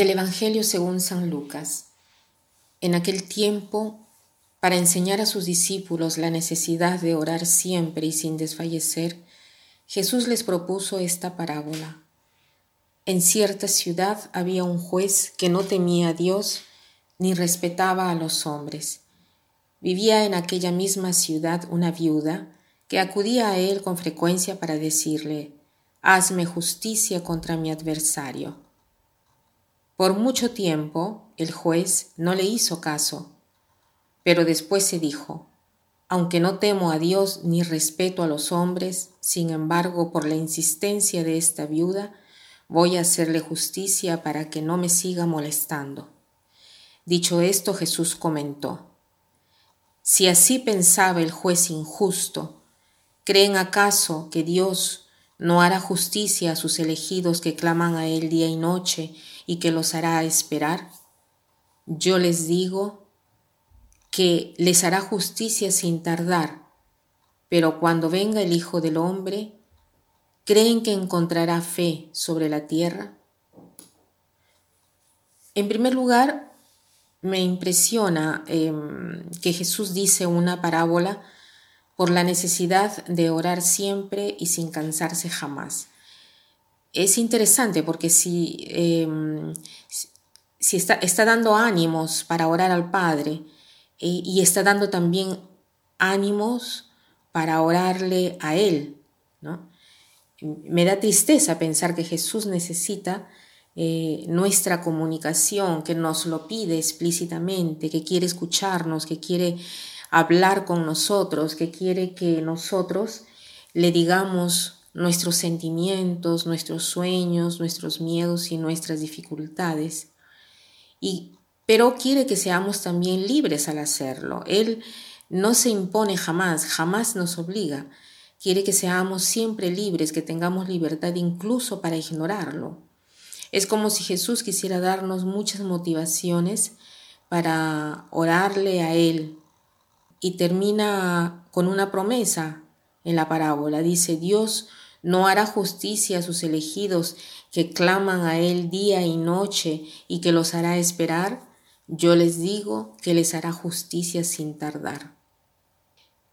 Del Evangelio según San Lucas. En aquel tiempo, para enseñar a sus discípulos la necesidad de orar siempre y sin desfallecer, Jesús les propuso esta parábola. En cierta ciudad había un juez que no temía a Dios ni respetaba a los hombres. Vivía en aquella misma ciudad una viuda que acudía a él con frecuencia para decirle, Hazme justicia contra mi adversario. Por mucho tiempo el juez no le hizo caso, pero después se dijo, aunque no temo a Dios ni respeto a los hombres, sin embargo, por la insistencia de esta viuda, voy a hacerle justicia para que no me siga molestando. Dicho esto, Jesús comentó, Si así pensaba el juez injusto, ¿creen acaso que Dios no hará justicia a sus elegidos que claman a Él día y noche y que los hará esperar? Yo les digo que les hará justicia sin tardar, pero cuando venga el Hijo del Hombre, ¿creen que encontrará fe sobre la tierra? En primer lugar, me impresiona em, que Jesús dice una parábola por la necesidad de orar siempre y sin cansarse jamás. Es interesante porque si, em, si está, está, dando ánimos para orar al Padre eh, y está dando también ánimos para orarle a Él, ¿no? Me da tristeza pensar que Jesús necesita eh, nuestra comunicación, que nos lo pide explícitamente, que quiere escucharnos, que quiere hablar con nosotros, que quiere que nosotros le digamos nuestros sentimientos, nuestros sueños, nuestros miedos y nuestras dificultades. Y, pero quiere que seamos también libres al hacerlo. Él no se impone jamás, jamás nos obliga. Quiere que seamos siempre libres, que tengamos libertad incluso para ignorarlo. Es como si Jesús quisiera darnos muchas motivaciones para orarle a Él, y termina con una promesa en la parábola. Dice, Dios no hará justicia a sus elegidos que claman a Él día y noche y que los hará esperar. Yo les digo que les hará justicia sin tardar.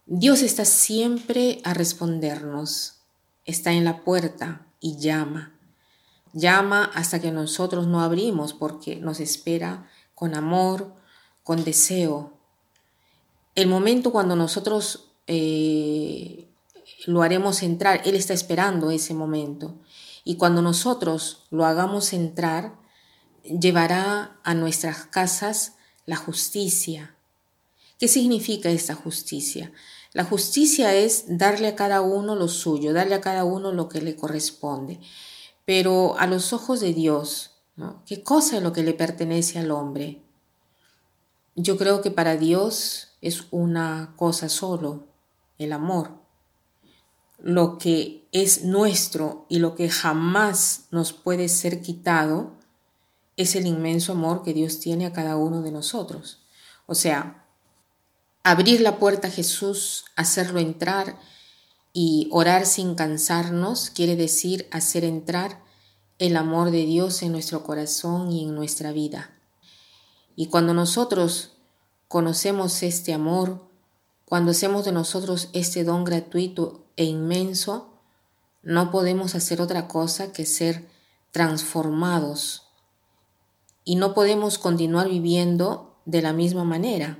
Dios está siempre a respondernos, está en la puerta y llama. Llama hasta que nosotros no abrimos porque nos espera con amor, con deseo, el momento cuando nosotros eh, lo haremos entrar, Él está esperando ese momento. Y cuando nosotros lo hagamos entrar, llevará a nuestras casas la justicia. ¿Qué significa esta justicia? La justicia es darle a cada uno lo suyo, darle a cada uno lo que le corresponde. Pero a los ojos de Dios, ¿qué cosa es lo que le pertenece al hombre? Yo creo que para Dios es una cosa solo, el amor. Lo que es nuestro y lo que jamás nos puede ser quitado es el inmenso amor que Dios tiene a cada uno de nosotros. O sea, abrir la puerta a Jesús, hacerlo entrar y orar sin cansarnos quiere decir hacer entrar el amor de Dios en nuestro corazón y en nuestra vida. Y cuando nosotros conocemos este amor, cuando hacemos de nosotros este don gratuito e inmenso, no podemos hacer otra cosa que ser transformados y no podemos continuar viviendo de la misma manera.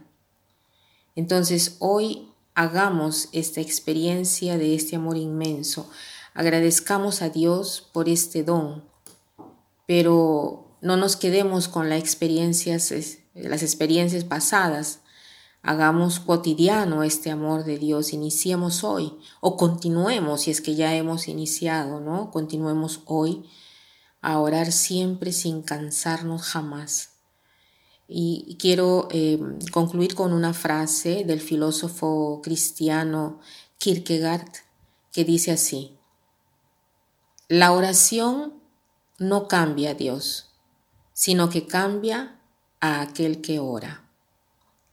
Entonces hoy hagamos esta experiencia de este amor inmenso, agradezcamos a Dios por este don, pero no nos quedemos con las experiencias las experiencias pasadas. Hagamos cotidiano este amor de Dios, iniciemos hoy o continuemos si es que ya hemos iniciado, ¿no? Continuemos hoy a orar siempre sin cansarnos jamás. Y quiero eh, concluir con una frase del filósofo cristiano Kierkegaard que dice así, la oración no cambia a Dios, sino que cambia a aquel que ora.